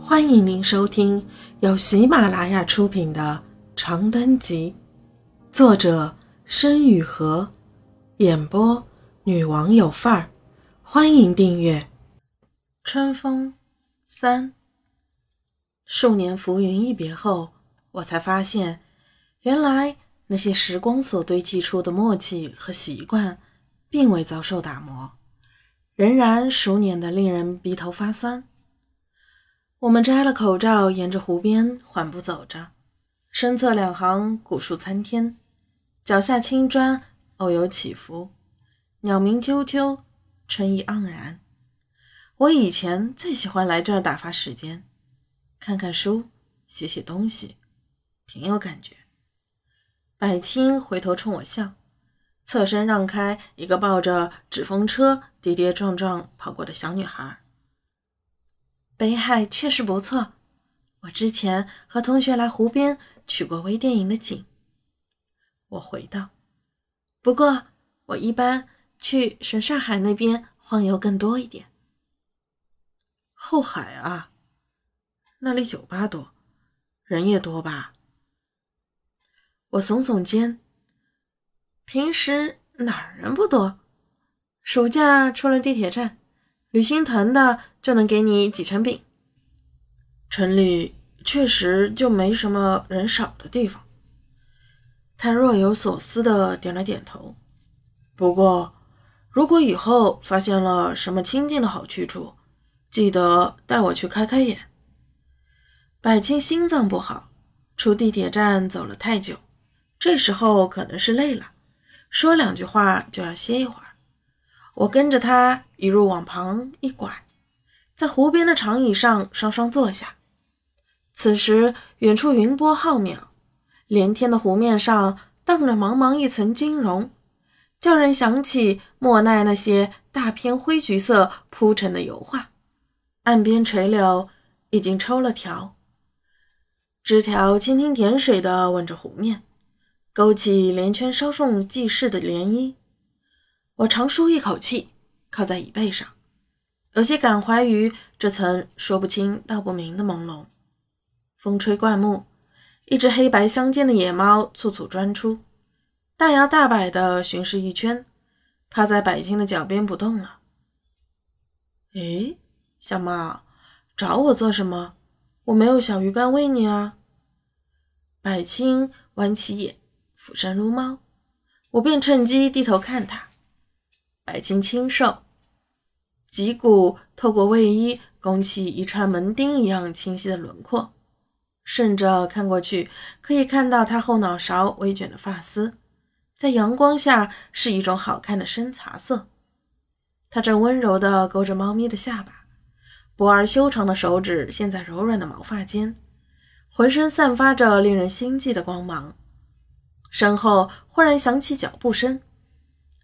欢迎您收听由喜马拉雅出品的《长灯集》，作者申雨禾，演播女王有范儿。欢迎订阅。春风三，数年浮云一别后，我才发现，原来那些时光所堆砌出的默契和习惯，并未遭受打磨，仍然熟稔的令人鼻头发酸。我们摘了口罩，沿着湖边缓步走着，身侧两行古树参天，脚下青砖偶有起伏，鸟鸣啾啾，春意盎然。我以前最喜欢来这儿打发时间，看看书，写写东西，挺有感觉。百青回头冲我笑，侧身让开一个抱着纸风车跌跌撞撞跑过的小女孩。北海确实不错，我之前和同学来湖边取过微电影的景。我回道：“不过我一般去神上海那边晃悠更多一点。”后海啊，那里酒吧多，人也多吧？我耸耸肩：“平时哪儿人不多？暑假出了地铁站。”旅行团的就能给你几成饼。城里确实就没什么人少的地方。他若有所思的点了点头。不过，如果以后发现了什么清静的好去处，记得带我去开开眼。百青心脏不好，出地铁站走了太久，这时候可能是累了，说两句话就要歇一会儿。我跟着他一路往旁一拐，在湖边的长椅上双双坐下。此时，远处云波浩渺，连天的湖面上荡着茫茫一层金融，叫人想起莫奈那些大片灰橘色铺成的油画。岸边垂柳已经抽了条，枝条蜻蜓点水地吻着湖面，勾起连圈稍纵即逝的涟漪。我长舒一口气，靠在椅背上，有些感怀于这层说不清道不明的朦胧。风吹灌木，一只黑白相间的野猫簇簇钻出，大摇大摆地巡视一圈，趴在百青的脚边不动了。哎，小猫，找我做什么？我没有小鱼干喂你啊。百青弯起眼，俯身撸猫，我便趁机低头看它。白净清瘦，脊骨透过卫衣拱起一串门钉一样清晰的轮廓，顺着看过去，可以看到他后脑勺微卷的发丝，在阳光下是一种好看的深茶色。他正温柔地勾着猫咪的下巴，薄而修长的手指陷在柔软的毛发间，浑身散发着令人心悸的光芒。身后忽然响起脚步声。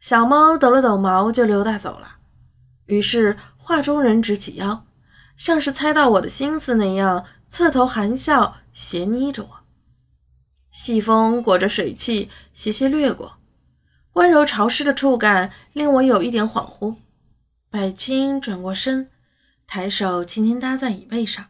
小猫抖了抖毛，就溜达走了。于是画中人直起腰，像是猜到我的心思那样，侧头含笑，斜睨着我。细风裹着水汽，斜斜掠过，温柔潮湿的触感令我有一点恍惚。百青转过身，抬手轻轻搭在椅背上，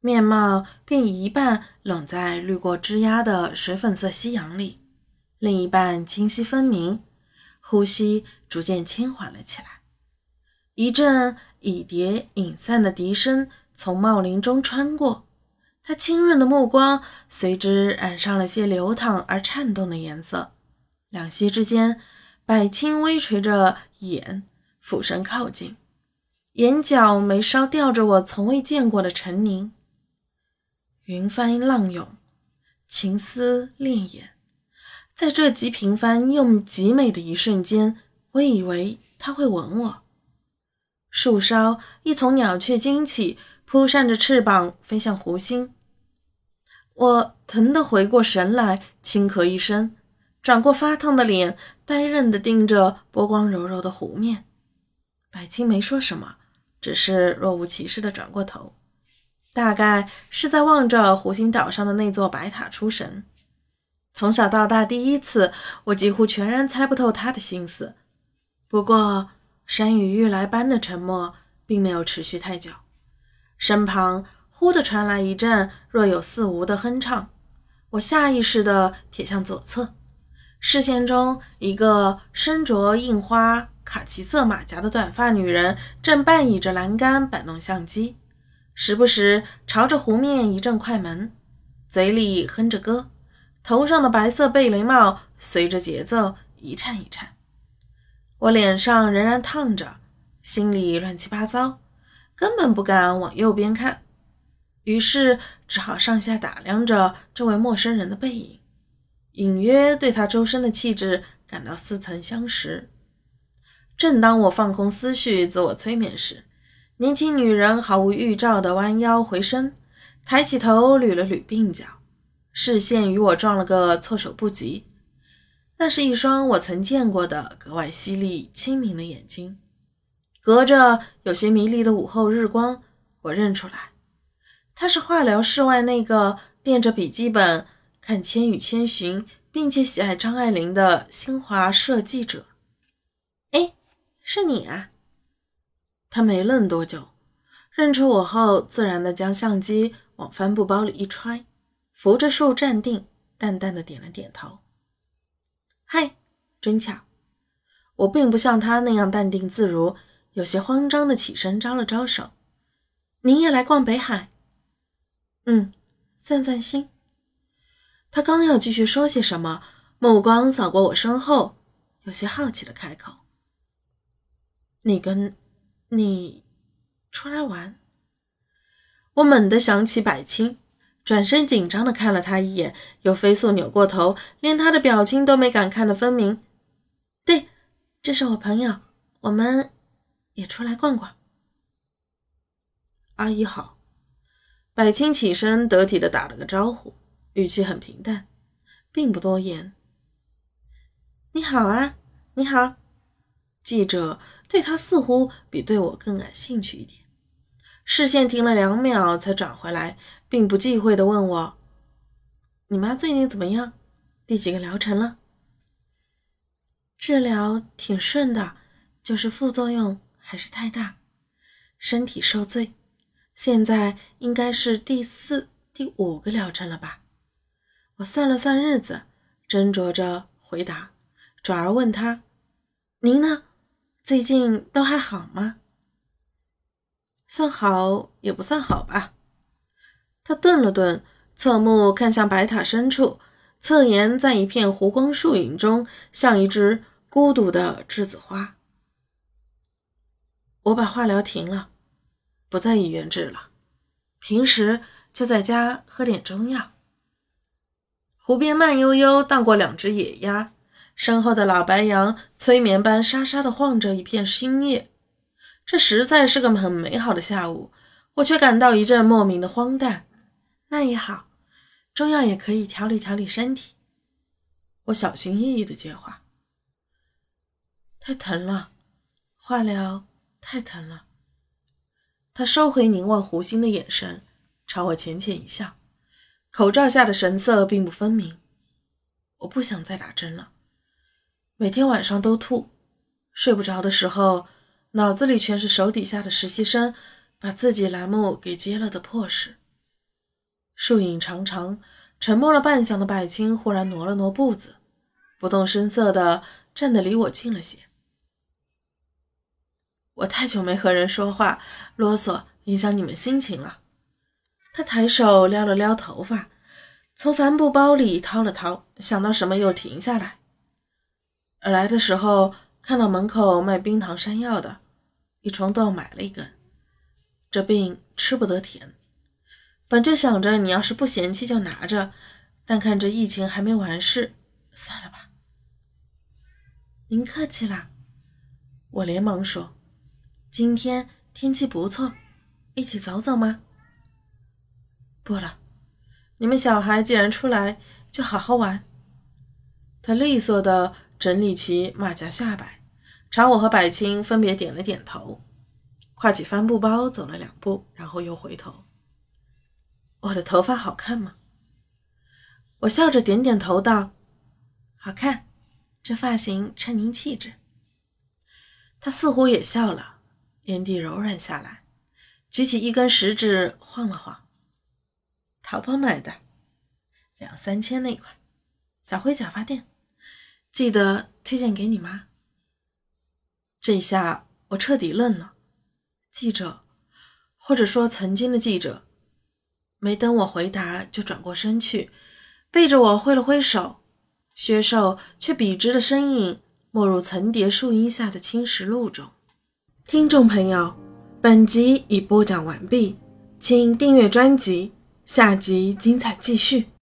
面貌便一半冷在滤过枝桠的水粉色夕阳里，另一半清晰分明。呼吸逐渐轻缓了起来，一阵蚁蝶隐散的笛声从茂林中穿过，他清润的目光随之染上了些流淌而颤动的颜色。两膝之间，百青微垂着眼，俯身靠近，眼角眉梢吊着我从未见过的沉凝。云翻浪涌，情思潋眼。在这极平凡又极美的一瞬间，我以为他会吻我。树梢一丛鸟雀惊起，扑扇着翅膀飞向湖心。我疼得回过神来，轻咳一声，转过发烫的脸，呆愣地盯着波光柔柔的湖面。百青没说什么，只是若无其事地转过头，大概是在望着湖心岛上的那座白塔出神。从小到大，第一次，我几乎全然猜不透他的心思。不过，山雨欲来般的沉默并没有持续太久，身旁忽地传来一阵若有似无的哼唱，我下意识地瞥向左侧，视线中一个身着印花卡其色马甲的短发女人正半倚着栏杆摆弄相机，时不时朝着湖面一阵快门，嘴里哼着歌，头上的白色贝雷帽随着节奏一颤一颤。我脸上仍然烫着，心里乱七八糟，根本不敢往右边看。于是只好上下打量着这位陌生人的背影，隐约对他周身的气质感到似曾相识。正当我放空思绪、自我催眠时，年轻女人毫无预兆地弯腰回身，抬起头捋了捋鬓角，视线与我撞了个措手不及。那是一双我曾见过的格外犀利、清明的眼睛，隔着有些迷离的午后日光，我认出来。他是化疗室外那个垫着笔记本看《千与千寻》，并且喜爱张爱玲的新华社记者。哎，是你啊！他没愣多久，认出我后，自然的将相机往帆布包里一揣，扶着树站定，淡淡的点了点头。嗨，真巧！我并不像他那样淡定自如，有些慌张的起身招了招手。您也来逛北海？嗯，散散心。他刚要继续说些什么，目光扫过我身后，有些好奇的开口：“你跟你出来玩？”我猛地想起百青，转身紧张的看了他一眼，又飞速扭过头，连他的表情都没敢看得分明。对，这是我朋友，我们也出来逛逛。阿姨好。百青起身，得体的打了个招呼，语气很平淡，并不多言。你好啊，你好。记者对他似乎比对我更感兴趣一点，视线停了两秒，才转回来，并不忌讳的问我：“你妈最近怎么样？第几个疗程了？”治疗挺顺的，就是副作用还是太大，身体受罪。现在应该是第四、第五个疗程了吧？我算了算日子，斟酌着回答，转而问他：“您呢？最近都还好吗？”“算好也不算好吧。”他顿了顿，侧目看向白塔深处，侧颜在一片湖光树影中，像一只孤独的栀子花。我把化疗停了。不在医院治了，平时就在家喝点中药。湖边慢悠悠荡过两只野鸭，身后的老白杨催眠般沙沙地晃着一片新叶。这实在是个很美好的下午，我却感到一阵莫名的荒诞。那也好，中药也可以调理调理身体。我小心翼翼地接话：“太疼了，化疗太疼了。”他收回凝望湖心的眼神，朝我浅浅一笑，口罩下的神色并不分明。我不想再打针了，每天晚上都吐，睡不着的时候，脑子里全是手底下的实习生把自己栏目给接了的破事。树影长长，沉默了半晌的百青忽然挪了挪步子，不动声色地站得离我近了些。我太久没和人说话，啰嗦影响你们心情了。他抬手撩了撩头发，从帆布包里掏了掏，想到什么又停下来。来的时候看到门口卖冰糖山药的，一冲动买了一根。这病吃不得甜，本就想着你要是不嫌弃就拿着，但看这疫情还没完事，算了吧。您客气啦，我连忙说。今天天气不错，一起走走吗？不了，你们小孩既然出来，就好好玩。他利索的整理起马甲下摆，朝我和百青分别点了点头，挎起帆布包走了两步，然后又回头。我的头发好看吗？我笑着点点头道：“好看，这发型衬您气质。”他似乎也笑了。眼底柔软下来，举起一根食指晃了晃，淘宝买的，两三千那款，小灰假发店，记得推荐给你妈。这下我彻底愣了，记者，或者说曾经的记者，没等我回答就转过身去，背着我挥了挥手，削瘦却笔直的身影没入层叠树荫下的青石路中。听众朋友，本集已播讲完毕，请订阅专辑。下集精彩继续。